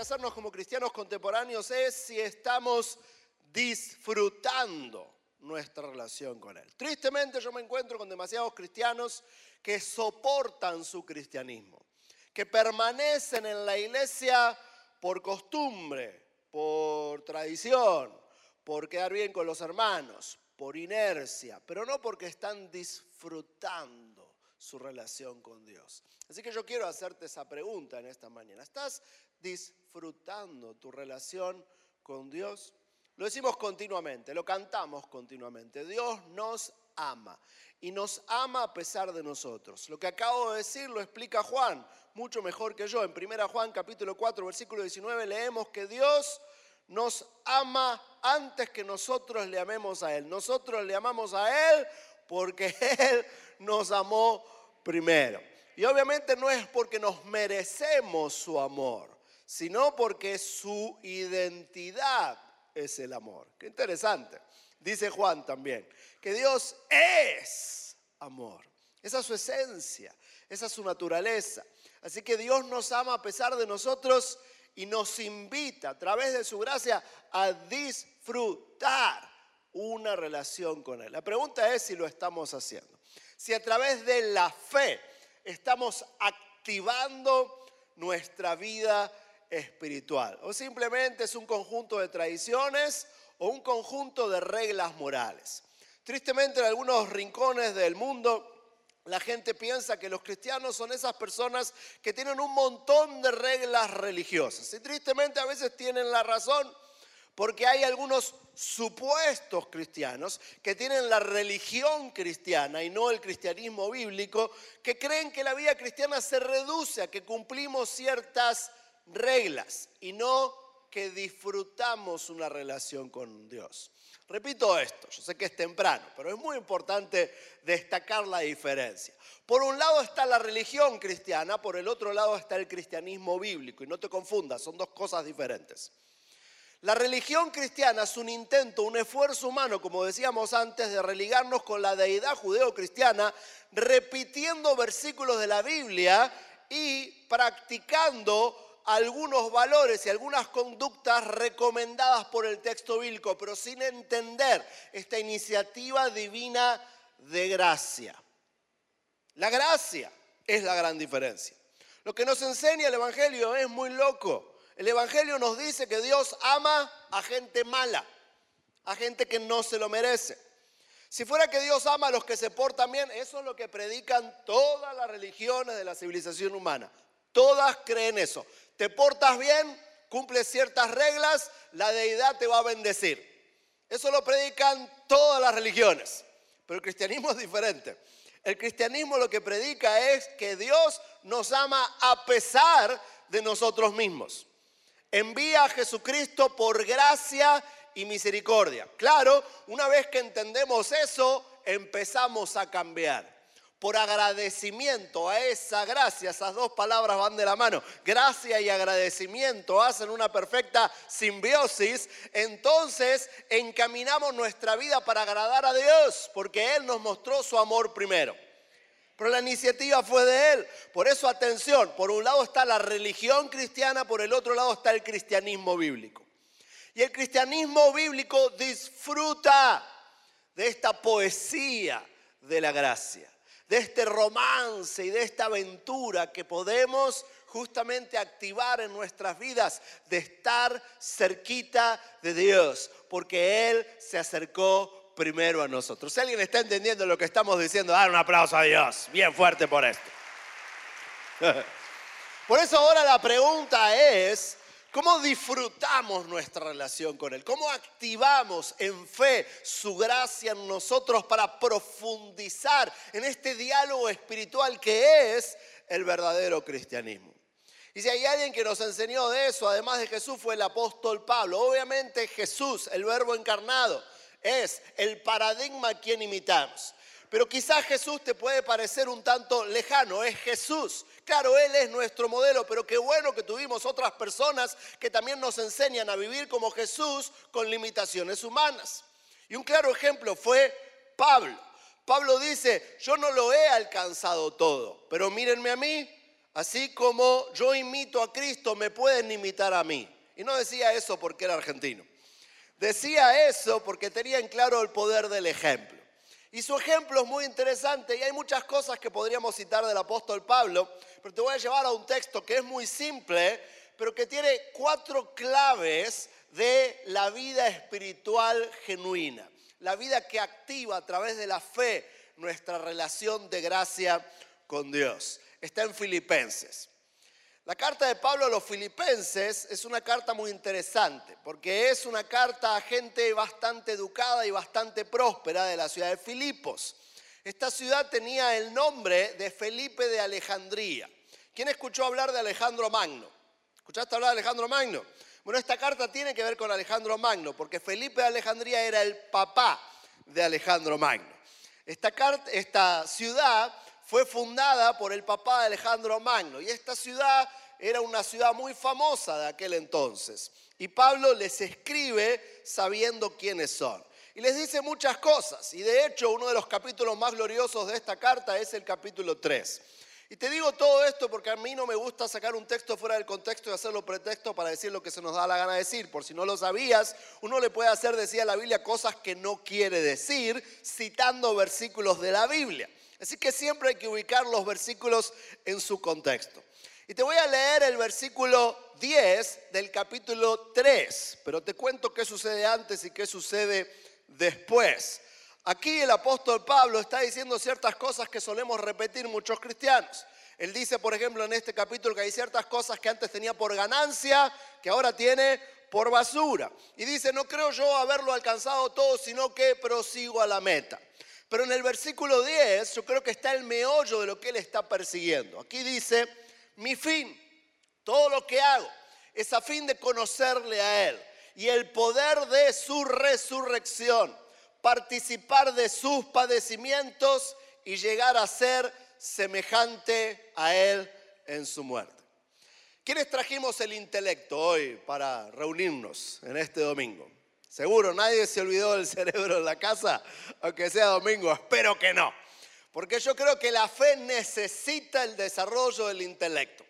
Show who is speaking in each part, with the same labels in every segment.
Speaker 1: hacernos como cristianos contemporáneos es si estamos disfrutando nuestra relación con Él. Tristemente yo me encuentro con demasiados cristianos que soportan su cristianismo, que permanecen en la iglesia por costumbre, por tradición, por quedar bien con los hermanos, por inercia, pero no porque están disfrutando su relación con Dios. Así que yo quiero hacerte esa pregunta en esta mañana. ¿Estás disfrutando tu relación con Dios? Lo decimos continuamente, lo cantamos continuamente. Dios nos ama y nos ama a pesar de nosotros. Lo que acabo de decir lo explica Juan mucho mejor que yo. En 1 Juan capítulo 4 versículo 19 leemos que Dios nos ama antes que nosotros le amemos a Él. Nosotros le amamos a Él porque Él nos amó primero. Y obviamente no es porque nos merecemos su amor, sino porque su identidad es el amor. Qué interesante. Dice Juan también, que Dios es amor. Esa es su esencia, esa es su naturaleza. Así que Dios nos ama a pesar de nosotros y nos invita a través de su gracia a disfrutar una relación con Él. La pregunta es si lo estamos haciendo. Si a través de la fe estamos activando nuestra vida espiritual o simplemente es un conjunto de tradiciones o un conjunto de reglas morales. Tristemente en algunos rincones del mundo la gente piensa que los cristianos son esas personas que tienen un montón de reglas religiosas. Y tristemente a veces tienen la razón porque hay algunos supuestos cristianos que tienen la religión cristiana y no el cristianismo bíblico, que creen que la vida cristiana se reduce a que cumplimos ciertas reglas y no que disfrutamos una relación con Dios. Repito esto, yo sé que es temprano, pero es muy importante destacar la diferencia. Por un lado está la religión cristiana, por el otro lado está el cristianismo bíblico, y no te confundas, son dos cosas diferentes. La religión cristiana es un intento, un esfuerzo humano, como decíamos antes, de religarnos con la deidad judeo-cristiana, repitiendo versículos de la Biblia y practicando algunos valores y algunas conductas recomendadas por el texto bíblico, pero sin entender esta iniciativa divina de gracia. La gracia es la gran diferencia. Lo que nos enseña el Evangelio es muy loco. El Evangelio nos dice que Dios ama a gente mala, a gente que no se lo merece. Si fuera que Dios ama a los que se portan bien, eso es lo que predican todas las religiones de la civilización humana. Todas creen eso te portas bien, cumples ciertas reglas, la deidad te va a bendecir. Eso lo predican todas las religiones, pero el cristianismo es diferente. El cristianismo lo que predica es que Dios nos ama a pesar de nosotros mismos. Envía a Jesucristo por gracia y misericordia. Claro, una vez que entendemos eso, empezamos a cambiar por agradecimiento a esa gracia, esas dos palabras van de la mano, gracia y agradecimiento hacen una perfecta simbiosis, entonces encaminamos nuestra vida para agradar a Dios, porque Él nos mostró su amor primero. Pero la iniciativa fue de Él. Por eso, atención, por un lado está la religión cristiana, por el otro lado está el cristianismo bíblico. Y el cristianismo bíblico disfruta de esta poesía de la gracia de este romance y de esta aventura que podemos justamente activar en nuestras vidas de estar cerquita de Dios, porque Él se acercó primero a nosotros. Si alguien está entendiendo lo que estamos diciendo, dar un aplauso a Dios, bien fuerte por esto. Por eso ahora la pregunta es, ¿Cómo disfrutamos nuestra relación con Él? ¿Cómo activamos en fe su gracia en nosotros para profundizar en este diálogo espiritual que es el verdadero cristianismo? Y si hay alguien que nos enseñó de eso, además de Jesús, fue el apóstol Pablo. Obviamente Jesús, el verbo encarnado, es el paradigma a quien imitamos. Pero quizás Jesús te puede parecer un tanto lejano, es Jesús. Claro, Él es nuestro modelo, pero qué bueno que tuvimos otras personas que también nos enseñan a vivir como Jesús con limitaciones humanas. Y un claro ejemplo fue Pablo. Pablo dice, yo no lo he alcanzado todo, pero mírenme a mí, así como yo imito a Cristo, me pueden imitar a mí. Y no decía eso porque era argentino. Decía eso porque tenía en claro el poder del ejemplo. Y su ejemplo es muy interesante y hay muchas cosas que podríamos citar del apóstol Pablo, pero te voy a llevar a un texto que es muy simple, pero que tiene cuatro claves de la vida espiritual genuina, la vida que activa a través de la fe nuestra relación de gracia con Dios. Está en Filipenses. La carta de Pablo a los filipenses es una carta muy interesante, porque es una carta a gente bastante educada y bastante próspera de la ciudad de Filipos. Esta ciudad tenía el nombre de Felipe de Alejandría. ¿Quién escuchó hablar de Alejandro Magno? ¿Escuchaste hablar de Alejandro Magno? Bueno, esta carta tiene que ver con Alejandro Magno, porque Felipe de Alejandría era el papá de Alejandro Magno. Esta, esta ciudad fue fundada por el papá de Alejandro Magno y esta ciudad era una ciudad muy famosa de aquel entonces. Y Pablo les escribe sabiendo quiénes son. Y les dice muchas cosas. Y de hecho uno de los capítulos más gloriosos de esta carta es el capítulo 3. Y te digo todo esto porque a mí no me gusta sacar un texto fuera del contexto y hacerlo pretexto para decir lo que se nos da la gana de decir. Por si no lo sabías, uno le puede hacer, decía la Biblia, cosas que no quiere decir citando versículos de la Biblia. Así que siempre hay que ubicar los versículos en su contexto. Y te voy a leer el versículo 10 del capítulo 3, pero te cuento qué sucede antes y qué sucede después. Aquí el apóstol Pablo está diciendo ciertas cosas que solemos repetir muchos cristianos. Él dice, por ejemplo, en este capítulo que hay ciertas cosas que antes tenía por ganancia, que ahora tiene por basura. Y dice, no creo yo haberlo alcanzado todo, sino que prosigo a la meta. Pero en el versículo 10 yo creo que está el meollo de lo que él está persiguiendo. Aquí dice, mi fin, todo lo que hago, es a fin de conocerle a él y el poder de su resurrección, participar de sus padecimientos y llegar a ser semejante a él en su muerte. ¿Quiénes trajimos el intelecto hoy para reunirnos en este domingo? Seguro, nadie se olvidó del cerebro en la casa, aunque sea domingo, espero que no. Porque yo creo que la fe necesita el desarrollo del intelecto.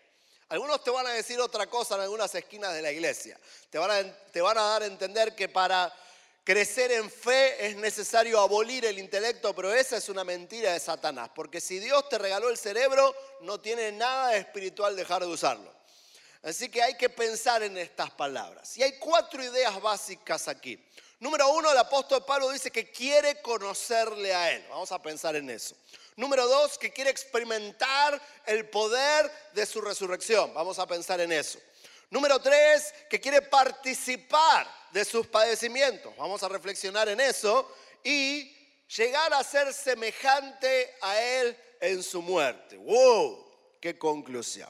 Speaker 1: Algunos te van a decir otra cosa en algunas esquinas de la iglesia. Te van a, te van a dar a entender que para crecer en fe es necesario abolir el intelecto, pero esa es una mentira de Satanás. Porque si Dios te regaló el cerebro, no tiene nada espiritual dejar de usarlo. Así que hay que pensar en estas palabras. Y hay cuatro ideas básicas aquí. Número uno, el apóstol Pablo dice que quiere conocerle a Él. Vamos a pensar en eso. Número dos, que quiere experimentar el poder de su resurrección. Vamos a pensar en eso. Número tres, que quiere participar de sus padecimientos. Vamos a reflexionar en eso. Y llegar a ser semejante a Él en su muerte. ¡Wow! ¡Qué conclusión!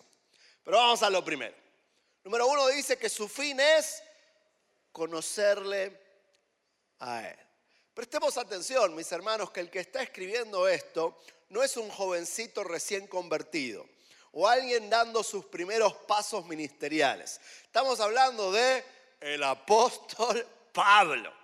Speaker 1: Pero vamos a lo primero. Número uno dice que su fin es conocerle a Él. Prestemos atención, mis hermanos, que el que está escribiendo esto no es un jovencito recién convertido o alguien dando sus primeros pasos ministeriales. Estamos hablando de el apóstol Pablo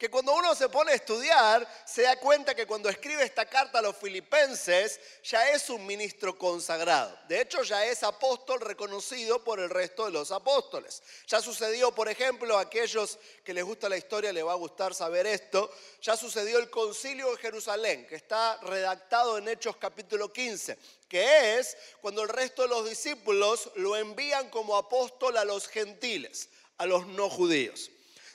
Speaker 1: que cuando uno se pone a estudiar, se da cuenta que cuando escribe esta carta a los filipenses, ya es un ministro consagrado. De hecho, ya es apóstol reconocido por el resto de los apóstoles. Ya sucedió, por ejemplo, a aquellos que les gusta la historia, les va a gustar saber esto, ya sucedió el concilio de Jerusalén, que está redactado en Hechos capítulo 15, que es cuando el resto de los discípulos lo envían como apóstol a los gentiles, a los no judíos.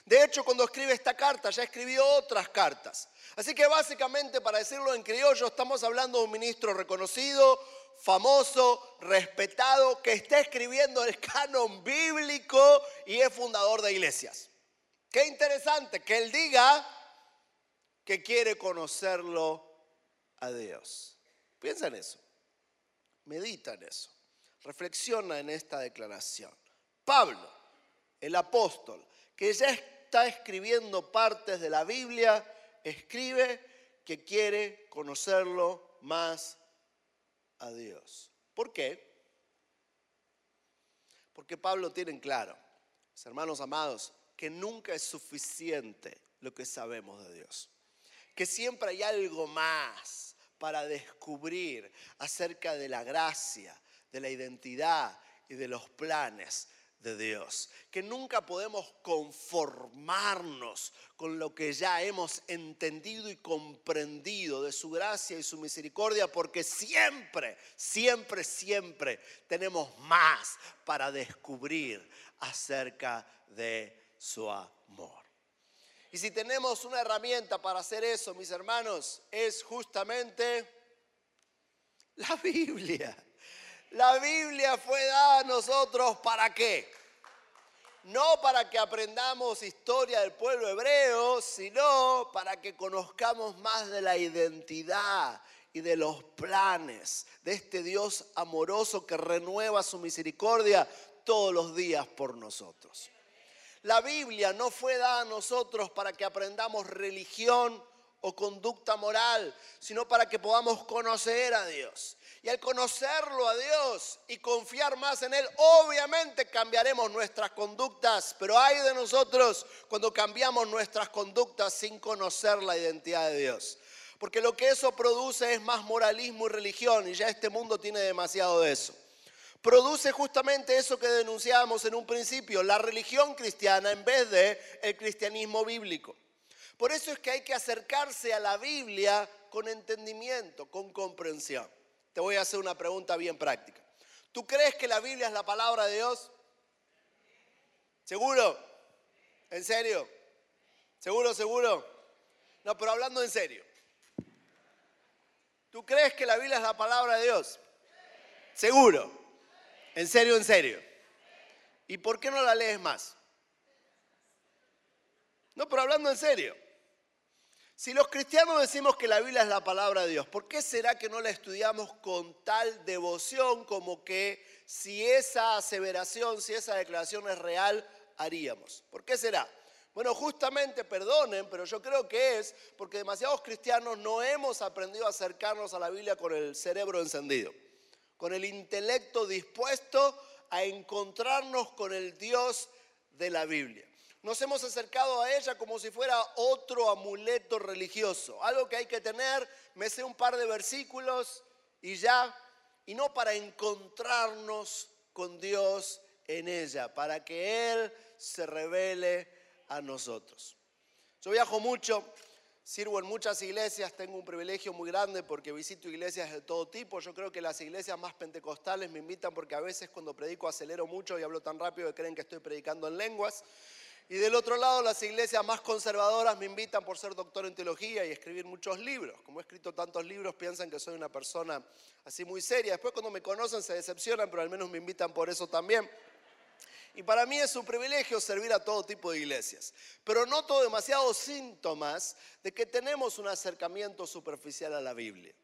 Speaker 1: De hecho, cuando escribe esta carta, ya escribió otras cartas. Así que básicamente, para decirlo en criollo, estamos hablando de un ministro reconocido, famoso, respetado, que está escribiendo el canon bíblico y es fundador de iglesias. Qué interesante que él diga que quiere conocerlo a Dios. Piensa en eso, medita en eso, reflexiona en esta declaración. Pablo, el apóstol, que ya es está escribiendo partes de la Biblia, escribe que quiere conocerlo más a Dios. ¿Por qué? Porque Pablo tiene en claro, hermanos amados, que nunca es suficiente lo que sabemos de Dios. Que siempre hay algo más para descubrir acerca de la gracia, de la identidad y de los planes Dios, que nunca podemos conformarnos con lo que ya hemos entendido y comprendido de su gracia y su misericordia, porque siempre, siempre, siempre tenemos más para descubrir acerca de su amor. Y si tenemos una herramienta para hacer eso, mis hermanos, es justamente la Biblia. La Biblia fue dada a nosotros para qué? No para que aprendamos historia del pueblo hebreo, sino para que conozcamos más de la identidad y de los planes de este Dios amoroso que renueva su misericordia todos los días por nosotros. La Biblia no fue dada a nosotros para que aprendamos religión o conducta moral, sino para que podamos conocer a Dios. Y al conocerlo a Dios y confiar más en Él, obviamente cambiaremos nuestras conductas, pero hay de nosotros cuando cambiamos nuestras conductas sin conocer la identidad de Dios. Porque lo que eso produce es más moralismo y religión, y ya este mundo tiene demasiado de eso produce justamente eso que denunciábamos en un principio, la religión cristiana en vez de el cristianismo bíblico. Por eso es que hay que acercarse a la Biblia con entendimiento, con comprensión. Te voy a hacer una pregunta bien práctica. ¿Tú crees que la Biblia es la palabra de Dios? ¿Seguro? ¿En serio? ¿Seguro, seguro? No, pero hablando en serio. ¿Tú crees que la Biblia es la palabra de Dios? ¿Seguro? En serio, en serio. ¿Y por qué no la lees más? No, pero hablando en serio. Si los cristianos decimos que la Biblia es la palabra de Dios, ¿por qué será que no la estudiamos con tal devoción como que si esa aseveración, si esa declaración es real, haríamos? ¿Por qué será? Bueno, justamente, perdonen, pero yo creo que es porque demasiados cristianos no hemos aprendido a acercarnos a la Biblia con el cerebro encendido con el intelecto dispuesto a encontrarnos con el Dios de la Biblia. Nos hemos acercado a ella como si fuera otro amuleto religioso, algo que hay que tener, me sé un par de versículos y ya, y no para encontrarnos con Dios en ella, para que Él se revele a nosotros. Yo viajo mucho Sirvo en muchas iglesias, tengo un privilegio muy grande porque visito iglesias de todo tipo. Yo creo que las iglesias más pentecostales me invitan porque a veces cuando predico acelero mucho y hablo tan rápido que creen que estoy predicando en lenguas. Y del otro lado, las iglesias más conservadoras me invitan por ser doctor en teología y escribir muchos libros. Como he escrito tantos libros, piensan que soy una persona así muy seria. Después cuando me conocen se decepcionan, pero al menos me invitan por eso también. Y para mí es un privilegio servir a todo tipo de iglesias. Pero noto demasiados síntomas de que tenemos un acercamiento superficial a la Biblia.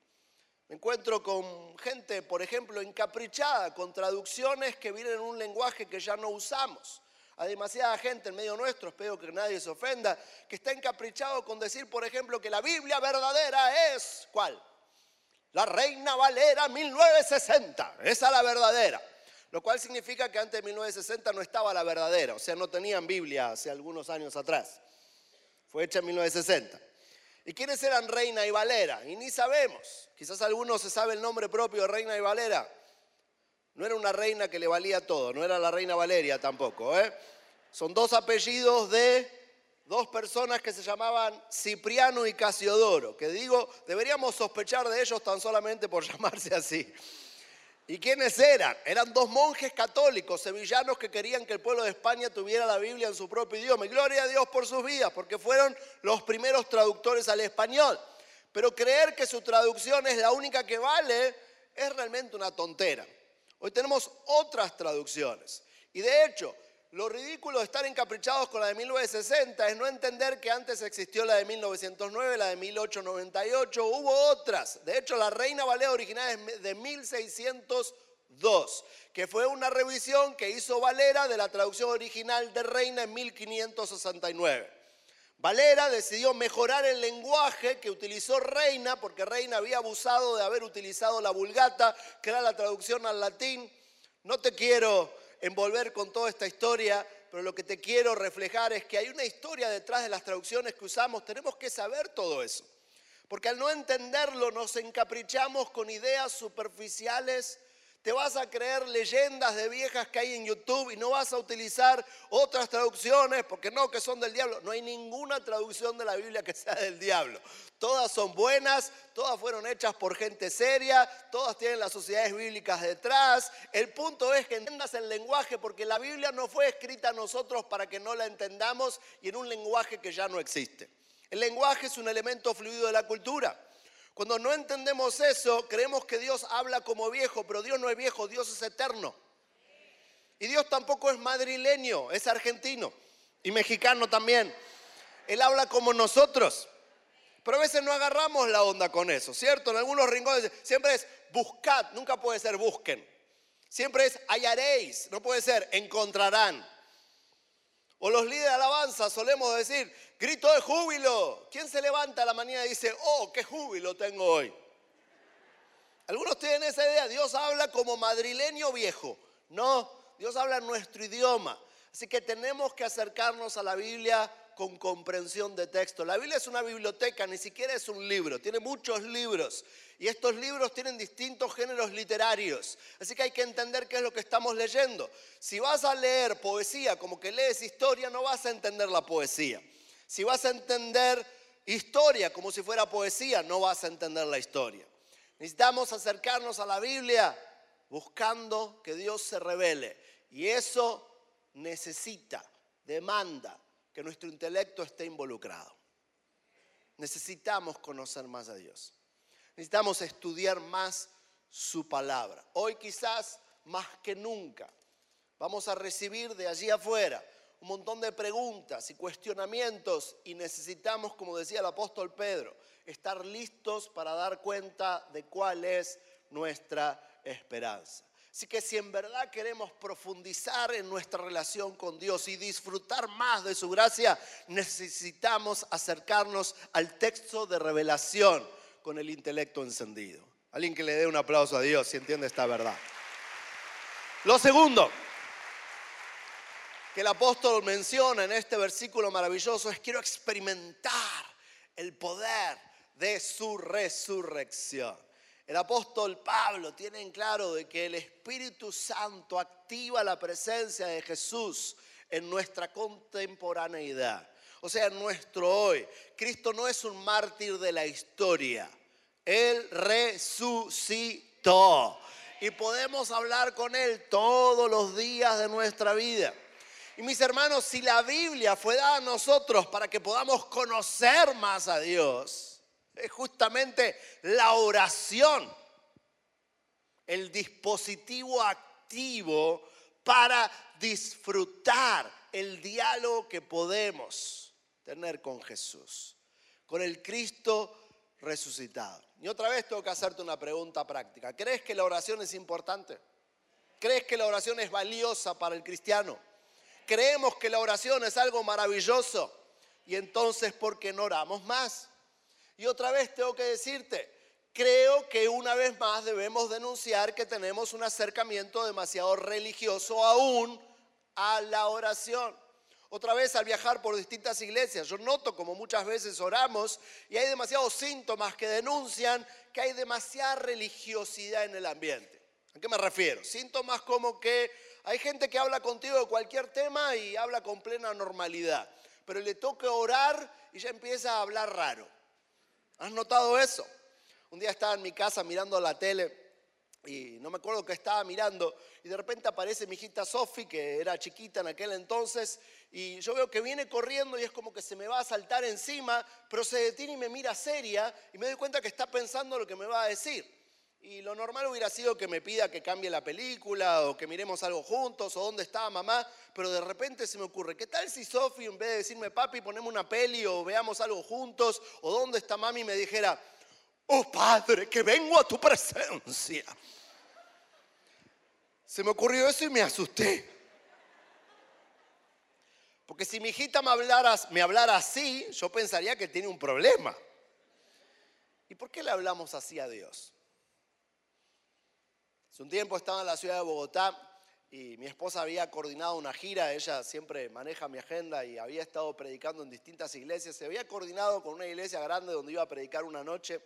Speaker 1: Me encuentro con gente, por ejemplo, encaprichada con traducciones que vienen en un lenguaje que ya no usamos. Hay demasiada gente en medio nuestro, espero que nadie se ofenda, que está encaprichado con decir, por ejemplo, que la Biblia verdadera es, ¿cuál? La Reina Valera 1960, esa es la verdadera. Lo cual significa que antes de 1960 no estaba la verdadera, o sea, no tenían Biblia hace algunos años atrás. Fue hecha en 1960. ¿Y quiénes eran Reina y Valera? Y ni sabemos. Quizás algunos se sabe el nombre propio de Reina y Valera. No era una reina que le valía todo, no era la Reina Valeria tampoco. ¿eh? Son dos apellidos de dos personas que se llamaban Cipriano y Casiodoro, que digo, deberíamos sospechar de ellos tan solamente por llamarse así. ¿Y quiénes eran? Eran dos monjes católicos sevillanos que querían que el pueblo de España tuviera la Biblia en su propio idioma. Y gloria a Dios por sus vidas, porque fueron los primeros traductores al español. Pero creer que su traducción es la única que vale es realmente una tontera. Hoy tenemos otras traducciones. Y de hecho, lo ridículo de estar encaprichados con la de 1960 es no entender que antes existió la de 1909, la de 1898, hubo otras. De hecho, la Reina Valera original es de 1602, que fue una revisión que hizo Valera de la traducción original de Reina en 1569. Valera decidió mejorar el lenguaje que utilizó Reina, porque Reina había abusado de haber utilizado la vulgata, que era la traducción al latín. No te quiero envolver con toda esta historia, pero lo que te quiero reflejar es que hay una historia detrás de las traducciones que usamos. Tenemos que saber todo eso. Porque al no entenderlo nos encaprichamos con ideas superficiales te vas a creer leyendas de viejas que hay en YouTube y no vas a utilizar otras traducciones porque no, que son del diablo. No hay ninguna traducción de la Biblia que sea del diablo. Todas son buenas, todas fueron hechas por gente seria, todas tienen las sociedades bíblicas detrás. El punto es que entiendas el lenguaje porque la Biblia no fue escrita a nosotros para que no la entendamos y en un lenguaje que ya no existe. El lenguaje es un elemento fluido de la cultura. Cuando no entendemos eso, creemos que Dios habla como viejo, pero Dios no es viejo, Dios es eterno. Y Dios tampoco es madrileño, es argentino y mexicano también. Él habla como nosotros. Pero a veces no agarramos la onda con eso, ¿cierto? En algunos rincones siempre es buscad, nunca puede ser busquen. Siempre es hallaréis, no puede ser encontrarán. O los líderes de alabanza solemos decir, grito de júbilo. ¿Quién se levanta a la mañana y dice, oh, qué júbilo tengo hoy? Algunos tienen esa idea, Dios habla como madrileño viejo. No, Dios habla nuestro idioma. Así que tenemos que acercarnos a la Biblia con comprensión de texto. La Biblia es una biblioteca, ni siquiera es un libro, tiene muchos libros. Y estos libros tienen distintos géneros literarios. Así que hay que entender qué es lo que estamos leyendo. Si vas a leer poesía como que lees historia, no vas a entender la poesía. Si vas a entender historia como si fuera poesía, no vas a entender la historia. Necesitamos acercarnos a la Biblia buscando que Dios se revele. Y eso necesita, demanda que nuestro intelecto esté involucrado. Necesitamos conocer más a Dios. Necesitamos estudiar más su palabra. Hoy quizás más que nunca vamos a recibir de allí afuera un montón de preguntas y cuestionamientos y necesitamos, como decía el apóstol Pedro, estar listos para dar cuenta de cuál es nuestra esperanza. Así que si en verdad queremos profundizar en nuestra relación con Dios y disfrutar más de su gracia, necesitamos acercarnos al texto de revelación con el intelecto encendido. Alguien que le dé un aplauso a Dios si entiende esta verdad. Lo segundo que el apóstol menciona en este versículo maravilloso es quiero experimentar el poder de su resurrección. El apóstol Pablo tiene en claro de que el Espíritu Santo activa la presencia de Jesús en nuestra contemporaneidad o sea, nuestro hoy. Cristo no es un mártir de la historia, Él resucitó. Y podemos hablar con Él todos los días de nuestra vida. Y mis hermanos, si la Biblia fue dada a nosotros para que podamos conocer más a Dios, es justamente la oración, el dispositivo activo para disfrutar el diálogo que podemos tener con Jesús, con el Cristo resucitado. Y otra vez tengo que hacerte una pregunta práctica. ¿Crees que la oración es importante? ¿Crees que la oración es valiosa para el cristiano? Creemos que la oración es algo maravilloso. Y entonces, ¿por qué no oramos más? Y otra vez tengo que decirte, creo que una vez más debemos denunciar que tenemos un acercamiento demasiado religioso aún a la oración. Otra vez al viajar por distintas iglesias, yo noto como muchas veces oramos y hay demasiados síntomas que denuncian que hay demasiada religiosidad en el ambiente. ¿A qué me refiero? Síntomas como que hay gente que habla contigo de cualquier tema y habla con plena normalidad, pero le toca orar y ya empieza a hablar raro. ¿Has notado eso? Un día estaba en mi casa mirando la tele y no me acuerdo que estaba mirando y de repente aparece mi hijita Sofi, que era chiquita en aquel entonces, y yo veo que viene corriendo y es como que se me va a saltar encima, pero se detiene y me mira seria y me doy cuenta que está pensando lo que me va a decir. Y lo normal hubiera sido que me pida que cambie la película o que miremos algo juntos o dónde estaba mamá, pero de repente se me ocurre, ¿qué tal si Sofi en vez de decirme papi ponemos una peli o veamos algo juntos o dónde está mami me dijera, oh Padre, que vengo a tu presencia? Se me ocurrió eso y me asusté. Porque si mi hijita me hablara así, yo pensaría que tiene un problema. ¿Y por qué le hablamos así a Dios? Hace un tiempo estaba en la ciudad de Bogotá y mi esposa había coordinado una gira, ella siempre maneja mi agenda y había estado predicando en distintas iglesias, se había coordinado con una iglesia grande donde iba a predicar una noche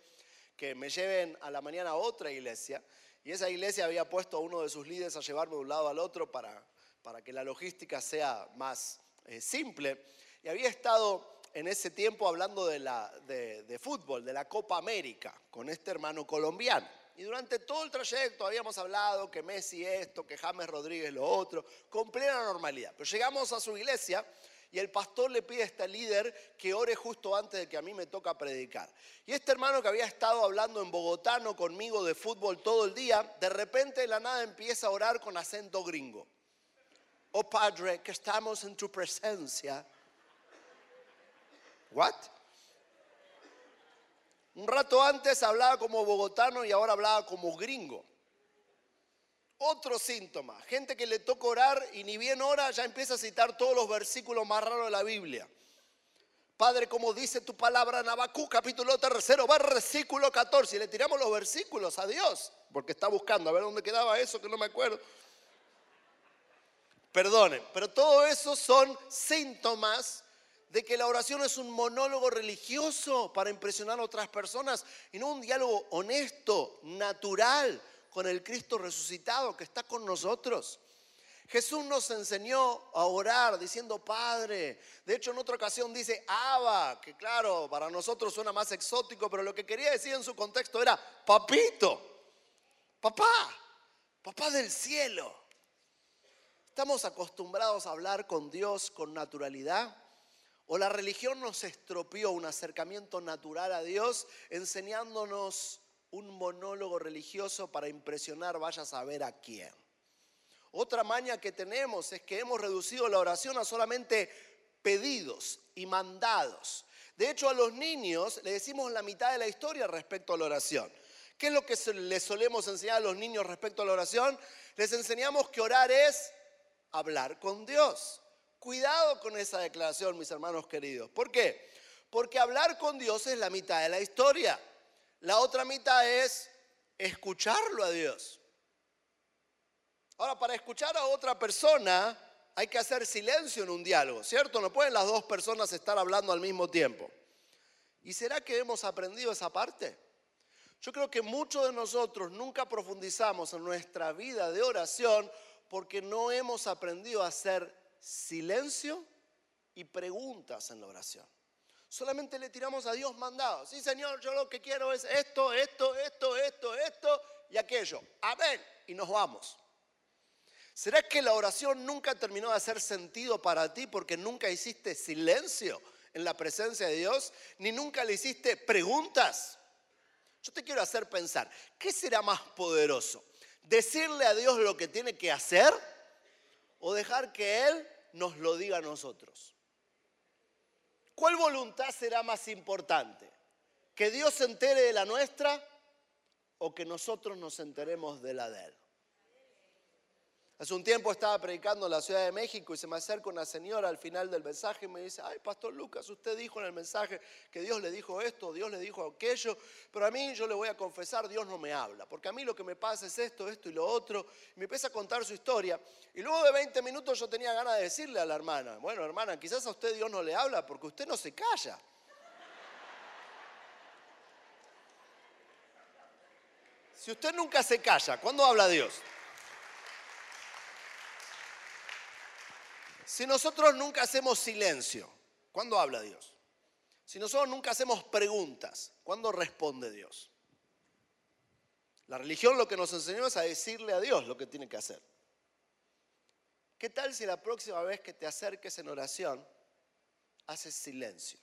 Speaker 1: que me lleven a la mañana a otra iglesia. Y esa iglesia había puesto a uno de sus líderes a llevarme de un lado al otro para, para que la logística sea más eh, simple. Y había estado en ese tiempo hablando de, la, de, de fútbol, de la Copa América, con este hermano colombiano. Y durante todo el trayecto habíamos hablado que Messi esto, que James Rodríguez lo otro, con plena normalidad. Pero llegamos a su iglesia y el pastor le pide a este líder que ore justo antes de que a mí me toca predicar. Y este hermano que había estado hablando en bogotano conmigo de fútbol todo el día, de repente de la nada empieza a orar con acento gringo. Oh Padre, que estamos en tu presencia. ¿What? Un rato antes hablaba como bogotano y ahora hablaba como gringo. Otro síntoma, gente que le toca orar y ni bien ora ya empieza a citar todos los versículos más raros de la Biblia. Padre, como dice tu palabra en Abacú, capítulo tercero, versículo 14. Y le tiramos los versículos a Dios, porque está buscando a ver dónde quedaba eso, que no me acuerdo. Perdonen, pero todo eso son síntomas de que la oración es un monólogo religioso para impresionar a otras personas y no un diálogo honesto, natural con el Cristo resucitado que está con nosotros. Jesús nos enseñó a orar diciendo Padre. De hecho, en otra ocasión dice Abba, que claro, para nosotros suena más exótico, pero lo que quería decir en su contexto era Papito, papá, papá del cielo. ¿Estamos acostumbrados a hablar con Dios con naturalidad? O la religión nos estropeó un acercamiento natural a Dios enseñándonos un monólogo religioso para impresionar, vaya a saber a quién. Otra maña que tenemos es que hemos reducido la oración a solamente pedidos y mandados. De hecho, a los niños le decimos la mitad de la historia respecto a la oración. ¿Qué es lo que les solemos enseñar a los niños respecto a la oración? Les enseñamos que orar es hablar con Dios. Cuidado con esa declaración, mis hermanos queridos. ¿Por qué? Porque hablar con Dios es la mitad de la historia. La otra mitad es escucharlo a Dios. Ahora, para escuchar a otra persona hay que hacer silencio en un diálogo, ¿cierto? No pueden las dos personas estar hablando al mismo tiempo. ¿Y será que hemos aprendido esa parte? Yo creo que muchos de nosotros nunca profundizamos en nuestra vida de oración porque no hemos aprendido a hacer silencio y preguntas en la oración. Solamente le tiramos a Dios mandados. Sí, Señor, yo lo que quiero es esto, esto, esto, esto, esto y aquello. Amén. Y nos vamos. ¿Será que la oración nunca terminó de hacer sentido para ti porque nunca hiciste silencio en la presencia de Dios? Ni nunca le hiciste preguntas. Yo te quiero hacer pensar, ¿qué será más poderoso? ¿Decirle a Dios lo que tiene que hacer o dejar que Él nos lo diga a nosotros. ¿Cuál voluntad será más importante? ¿Que Dios se entere de la nuestra o que nosotros nos enteremos de la de Él? Hace un tiempo estaba predicando en la Ciudad de México y se me acerca una señora al final del mensaje y me dice, ay, Pastor Lucas, usted dijo en el mensaje que Dios le dijo esto, Dios le dijo aquello, pero a mí yo le voy a confesar, Dios no me habla, porque a mí lo que me pasa es esto, esto y lo otro. Y me empieza a contar su historia y luego de 20 minutos yo tenía ganas de decirle a la hermana, bueno, hermana, quizás a usted Dios no le habla porque usted no se calla. Si usted nunca se calla, ¿cuándo habla Dios? Si nosotros nunca hacemos silencio, ¿cuándo habla Dios? Si nosotros nunca hacemos preguntas, ¿cuándo responde Dios? La religión lo que nos enseñó es a decirle a Dios lo que tiene que hacer. ¿Qué tal si la próxima vez que te acerques en oración, haces silencio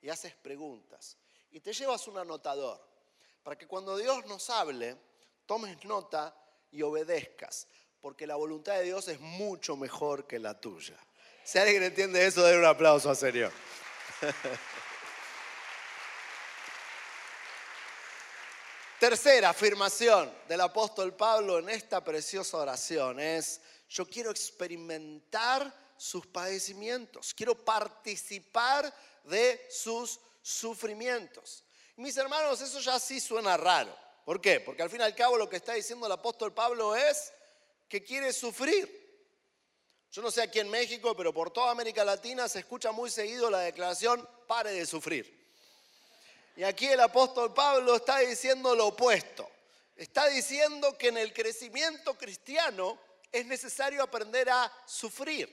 Speaker 1: y haces preguntas y te llevas un anotador para que cuando Dios nos hable, tomes nota y obedezcas? Porque la voluntad de Dios es mucho mejor que la tuya. Si alguien entiende eso, den un aplauso al Señor. Tercera afirmación del apóstol Pablo en esta preciosa oración es, yo quiero experimentar sus padecimientos, quiero participar de sus sufrimientos. Mis hermanos, eso ya sí suena raro. ¿Por qué? Porque al fin y al cabo lo que está diciendo el apóstol Pablo es, que quiere sufrir. Yo no sé aquí en México, pero por toda América Latina se escucha muy seguido la declaración, pare de sufrir. Y aquí el apóstol Pablo está diciendo lo opuesto. Está diciendo que en el crecimiento cristiano es necesario aprender a sufrir.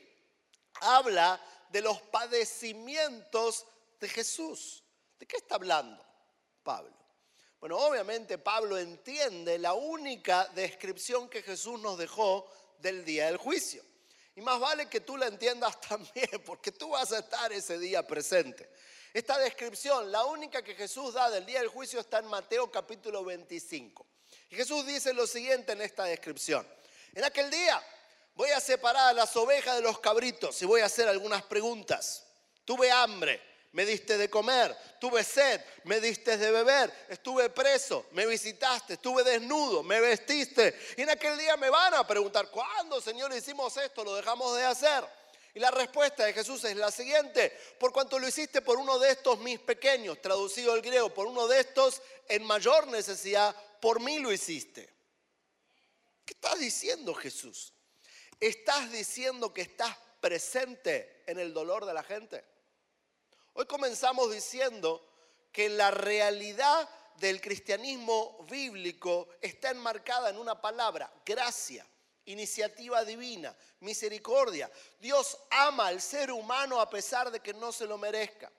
Speaker 1: Habla de los padecimientos de Jesús. ¿De qué está hablando Pablo? Bueno, obviamente Pablo entiende la única descripción que Jesús nos dejó del día del juicio. Y más vale que tú la entiendas también, porque tú vas a estar ese día presente. Esta descripción, la única que Jesús da del día del juicio, está en Mateo capítulo 25. Y Jesús dice lo siguiente en esta descripción. En aquel día voy a separar a las ovejas de los cabritos y voy a hacer algunas preguntas. Tuve hambre, me diste de comer, tuve sed, me diste de beber, estuve preso, me visitaste, estuve desnudo, me vestiste. Y en aquel día me van a preguntar, ¿cuándo, Señor, hicimos esto? ¿Lo dejamos de hacer? Y la respuesta de Jesús es la siguiente, por cuanto lo hiciste por uno de estos mis pequeños, traducido al griego, por uno de estos en mayor necesidad, por mí lo hiciste. ¿Qué estás diciendo Jesús? ¿Estás diciendo que estás presente en el dolor de la gente? Hoy comenzamos diciendo que la realidad del cristianismo bíblico está enmarcada en una palabra, gracia iniciativa divina, misericordia. Dios ama al ser humano a pesar de que no se lo merezca.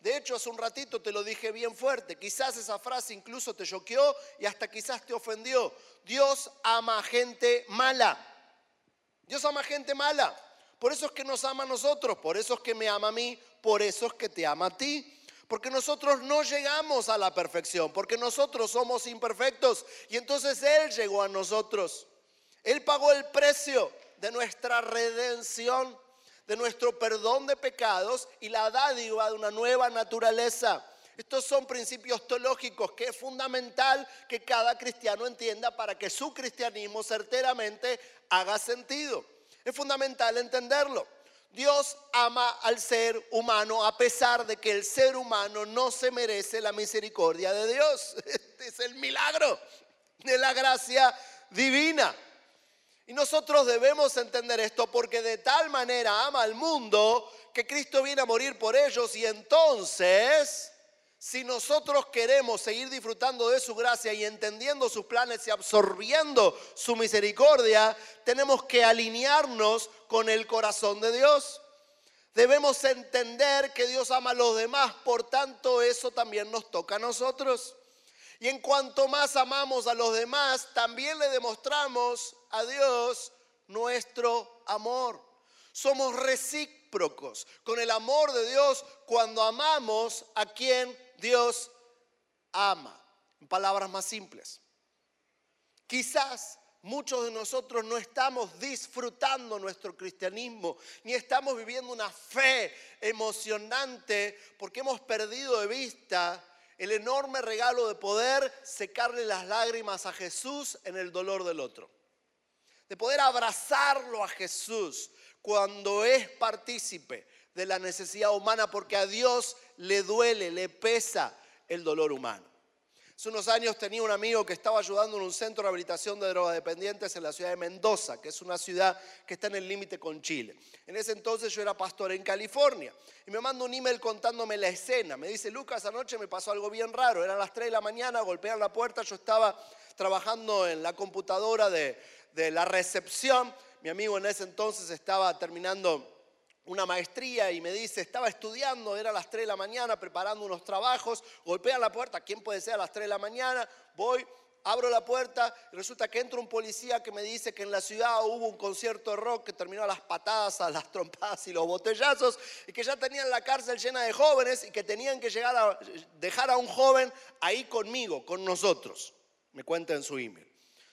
Speaker 1: De hecho, hace un ratito te lo dije bien fuerte. Quizás esa frase incluso te choqueó y hasta quizás te ofendió. Dios ama a gente mala. Dios ama a gente mala. Por eso es que nos ama a nosotros, por eso es que me ama a mí, por eso es que te ama a ti. Porque nosotros no llegamos a la perfección, porque nosotros somos imperfectos y entonces Él llegó a nosotros. Él pagó el precio de nuestra redención, de nuestro perdón de pecados y la dádiva de una nueva naturaleza. Estos son principios teológicos que es fundamental que cada cristiano entienda para que su cristianismo certeramente haga sentido. Es fundamental entenderlo. Dios ama al ser humano a pesar de que el ser humano no se merece la misericordia de Dios. Este es el milagro de la gracia divina. Y nosotros debemos entender esto porque de tal manera ama al mundo que Cristo viene a morir por ellos y entonces, si nosotros queremos seguir disfrutando de su gracia y entendiendo sus planes y absorbiendo su misericordia, tenemos que alinearnos con el corazón de Dios. Debemos entender que Dios ama a los demás, por tanto eso también nos toca a nosotros. Y en cuanto más amamos a los demás, también le demostramos a Dios nuestro amor. Somos recíprocos con el amor de Dios cuando amamos a quien Dios ama. En palabras más simples. Quizás muchos de nosotros no estamos disfrutando nuestro cristianismo, ni estamos viviendo una fe emocionante porque hemos perdido de vista el enorme regalo de poder secarle las lágrimas a Jesús en el dolor del otro. De poder abrazarlo a Jesús cuando es partícipe de la necesidad humana porque a Dios le duele, le pesa el dolor humano. Hace unos años tenía un amigo que estaba ayudando en un centro de rehabilitación de drogadependientes en la ciudad de Mendoza, que es una ciudad que está en el límite con Chile. En ese entonces yo era pastor en California y me manda un email contándome la escena. Me dice, Lucas, anoche me pasó algo bien raro. Eran las 3 de la mañana, golpean la puerta, yo estaba trabajando en la computadora de, de la recepción. Mi amigo en ese entonces estaba terminando una maestría y me dice, estaba estudiando, era a las 3 de la mañana, preparando unos trabajos, golpea la puerta, ¿quién puede ser a las 3 de la mañana? Voy, abro la puerta y resulta que entra un policía que me dice que en la ciudad hubo un concierto de rock que terminó a las patadas, a las trompadas y los botellazos y que ya tenían la cárcel llena de jóvenes y que tenían que llegar a dejar a un joven ahí conmigo, con nosotros. Me cuenta en su email.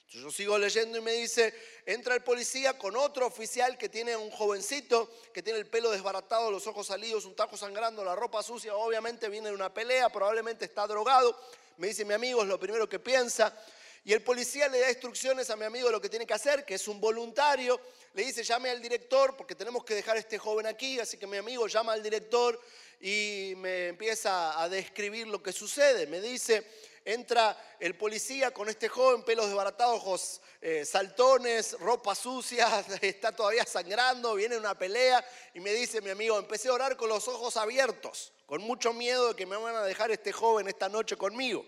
Speaker 1: Yo sigo leyendo y me dice, entra el policía con otro oficial que tiene un jovencito, que tiene el pelo desbaratado, los ojos salidos, un tajo sangrando, la ropa sucia, obviamente viene de una pelea, probablemente está drogado. Me dice mi amigo, es lo primero que piensa. Y el policía le da instrucciones a mi amigo de lo que tiene que hacer, que es un voluntario. Le dice, llame al director porque tenemos que dejar a este joven aquí. Así que mi amigo llama al director y me empieza a describir lo que sucede. Me dice, entra el policía con este joven, pelos desbaratados, ojos, eh, saltones, ropa sucia, está todavía sangrando, viene una pelea y me dice mi amigo, empecé a orar con los ojos abiertos, con mucho miedo de que me van a dejar este joven esta noche conmigo.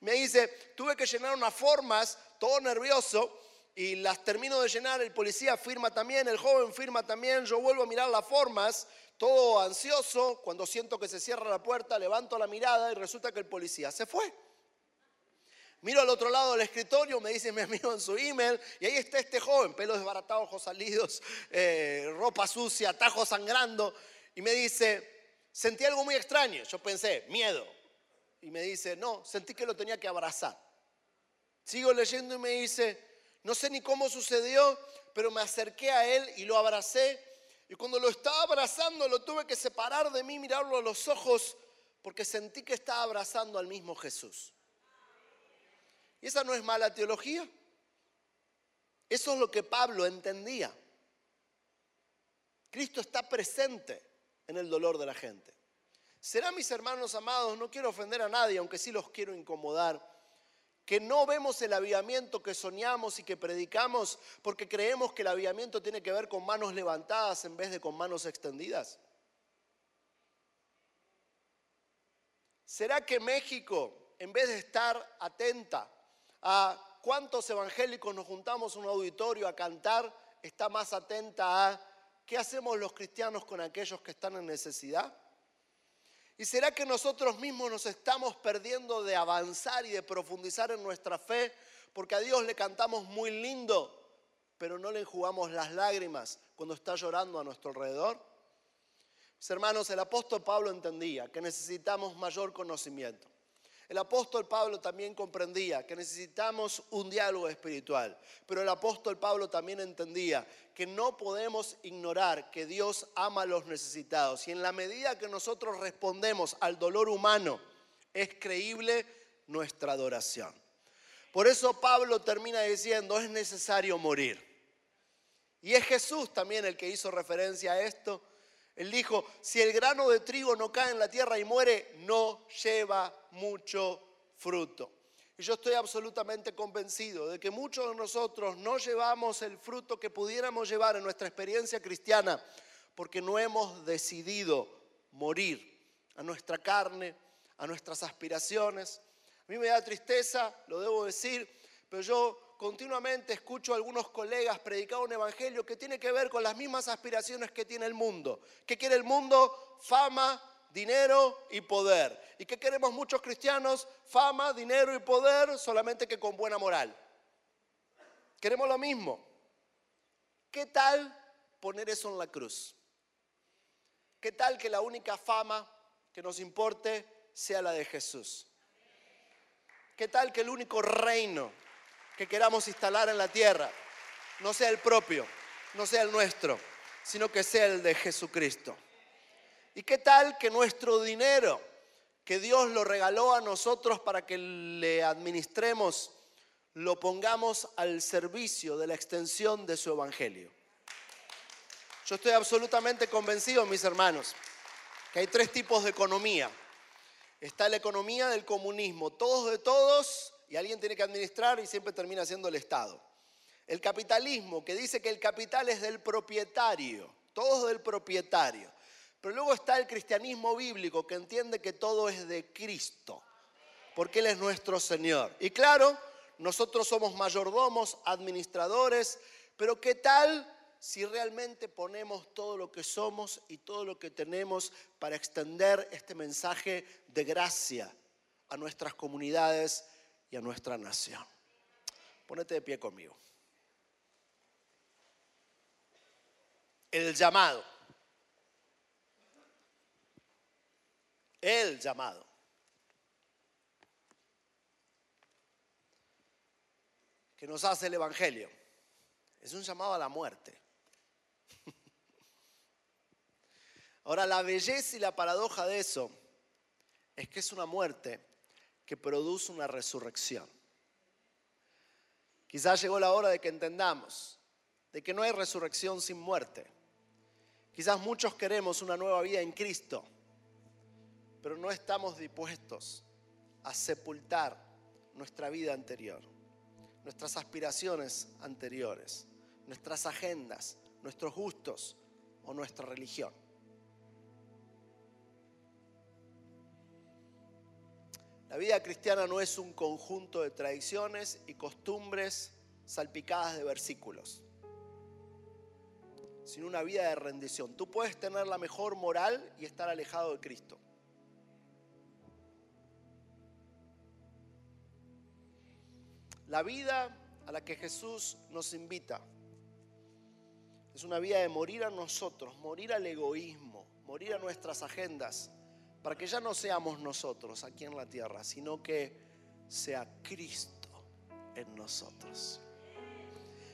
Speaker 1: Me dice, tuve que llenar unas formas, todo nervioso, y las termino de llenar, el policía firma también, el joven firma también, yo vuelvo a mirar las formas, todo ansioso, cuando siento que se cierra la puerta, levanto la mirada y resulta que el policía se fue. Miro al otro lado del escritorio, me dice mi amigo en su email, y ahí está este joven, pelos desbaratados, ojos salidos, eh, ropa sucia, tajos sangrando, y me dice, sentí algo muy extraño. Yo pensé, miedo. Y me dice, no, sentí que lo tenía que abrazar. Sigo leyendo y me dice, no sé ni cómo sucedió, pero me acerqué a él y lo abracé. Y cuando lo estaba abrazando, lo tuve que separar de mí, mirarlo a los ojos, porque sentí que estaba abrazando al mismo Jesús. ¿Y esa no es mala teología? Eso es lo que Pablo entendía. Cristo está presente en el dolor de la gente. Será, mis hermanos amados, no quiero ofender a nadie, aunque sí los quiero incomodar, que no vemos el avivamiento que soñamos y que predicamos porque creemos que el avivamiento tiene que ver con manos levantadas en vez de con manos extendidas. ¿Será que México, en vez de estar atenta a cuántos evangélicos nos juntamos en un auditorio a cantar, está más atenta a qué hacemos los cristianos con aquellos que están en necesidad. ¿Y será que nosotros mismos nos estamos perdiendo de avanzar y de profundizar en nuestra fe porque a Dios le cantamos muy lindo, pero no le enjugamos las lágrimas cuando está llorando a nuestro alrededor? Mis hermanos, el apóstol Pablo entendía que necesitamos mayor conocimiento. El apóstol Pablo también comprendía que necesitamos un diálogo espiritual, pero el apóstol Pablo también entendía que no podemos ignorar que Dios ama a los necesitados y en la medida que nosotros respondemos al dolor humano, es creíble nuestra adoración. Por eso Pablo termina diciendo, es necesario morir. Y es Jesús también el que hizo referencia a esto él dijo, si el grano de trigo no cae en la tierra y muere, no lleva mucho fruto. Y yo estoy absolutamente convencido de que muchos de nosotros no llevamos el fruto que pudiéramos llevar en nuestra experiencia cristiana porque no hemos decidido morir a nuestra carne, a nuestras aspiraciones. A mí me da tristeza, lo debo decir, pero yo continuamente escucho a algunos colegas predicar un evangelio que tiene que ver con las mismas aspiraciones que tiene el mundo. ¿Qué quiere el mundo? Fama, dinero y poder. ¿Y qué queremos muchos cristianos? Fama, dinero y poder, solamente que con buena moral. Queremos lo mismo. ¿Qué tal poner eso en la cruz? ¿Qué tal que la única fama que nos importe sea la de Jesús? ¿Qué tal que el único reino que queramos instalar en la tierra no sea el propio, no sea el nuestro, sino que sea el de Jesucristo. ¿Y qué tal que nuestro dinero, que Dios lo regaló a nosotros para que le administremos, lo pongamos al servicio de la extensión de su evangelio? Yo estoy absolutamente convencido, mis hermanos, que hay tres tipos de economía. Está la economía del comunismo, todos de todos y alguien tiene que administrar y siempre termina siendo el Estado. El capitalismo, que dice que el capital es del propietario, todo del propietario. Pero luego está el cristianismo bíblico, que entiende que todo es de Cristo, porque Él es nuestro Señor. Y claro, nosotros somos mayordomos, administradores, pero ¿qué tal si realmente ponemos todo lo que somos y todo lo que tenemos para extender este mensaje de gracia a nuestras comunidades y a nuestra nación. Ponete de pie conmigo. El llamado. El llamado. Que nos hace el Evangelio. Es un llamado a la muerte. Ahora, la belleza y la paradoja de eso es que es una muerte que produce una resurrección. Quizás llegó la hora de que entendamos de que no hay resurrección sin muerte. Quizás muchos queremos una nueva vida en Cristo, pero no estamos dispuestos a sepultar nuestra vida anterior, nuestras aspiraciones anteriores, nuestras agendas, nuestros gustos o nuestra religión. La vida cristiana no es un conjunto de tradiciones y costumbres salpicadas de versículos, sino una vida de rendición. Tú puedes tener la mejor moral y estar alejado de Cristo. La vida a la que Jesús nos invita es una vida de morir a nosotros, morir al egoísmo, morir a nuestras agendas, para que ya no seamos nosotros aquí en la tierra, sino que sea Cristo en nosotros.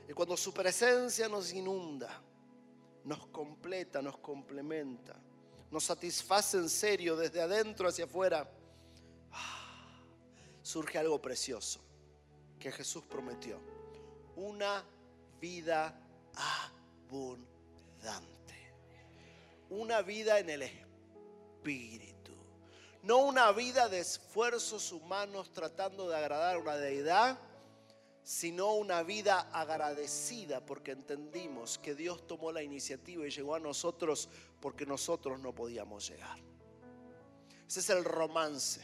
Speaker 1: Y cuando su presencia nos inunda, nos completa, nos complementa, nos satisface en serio desde adentro hacia afuera, ah, surge algo precioso que Jesús prometió. Una vida abundante. Una vida en el Espíritu. No una vida de esfuerzos humanos tratando de agradar a una deidad, sino una vida agradecida porque entendimos que Dios tomó la iniciativa y llegó a nosotros porque nosotros no podíamos llegar. Ese es el romance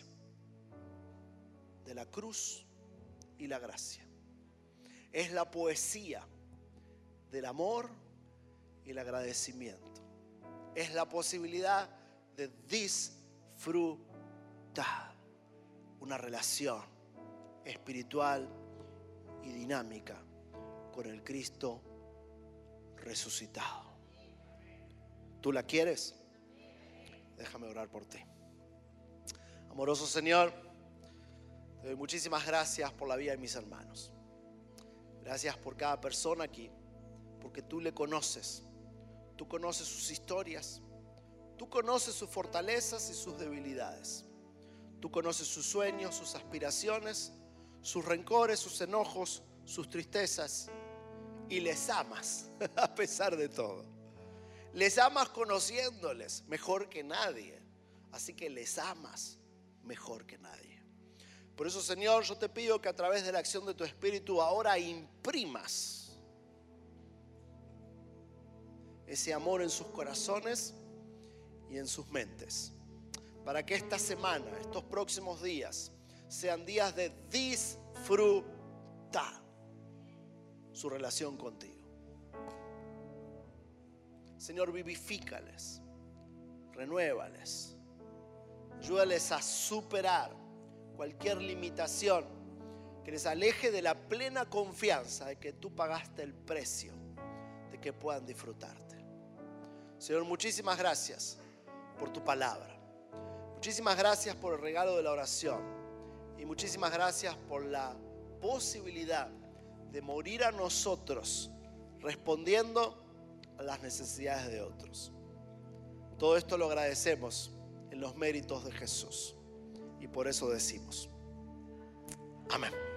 Speaker 1: de la cruz y la gracia. Es la poesía del amor y el agradecimiento. Es la posibilidad de disfrutar una relación espiritual y dinámica con el Cristo resucitado. ¿Tú la quieres? Déjame orar por ti. Amoroso Señor, te doy muchísimas gracias por la vida de mis hermanos. Gracias por cada persona aquí, porque tú le conoces. Tú conoces sus historias. Tú conoces sus fortalezas y sus debilidades. Tú conoces sus sueños, sus aspiraciones, sus rencores, sus enojos, sus tristezas. Y les amas a pesar de todo. Les amas conociéndoles mejor que nadie. Así que les amas mejor que nadie. Por eso, Señor, yo te pido que a través de la acción de tu Espíritu ahora imprimas ese amor en sus corazones y en sus mentes. Para que esta semana, estos próximos días, sean días de disfrutar su relación contigo. Señor, vivifícales, renuévales, ayúdales a superar cualquier limitación que les aleje de la plena confianza de que tú pagaste el precio de que puedan disfrutarte. Señor, muchísimas gracias por tu palabra. Muchísimas gracias por el regalo de la oración. Y muchísimas gracias por la posibilidad de morir a nosotros respondiendo a las necesidades de otros. Todo esto lo agradecemos en los méritos de Jesús. Y por eso decimos, amén.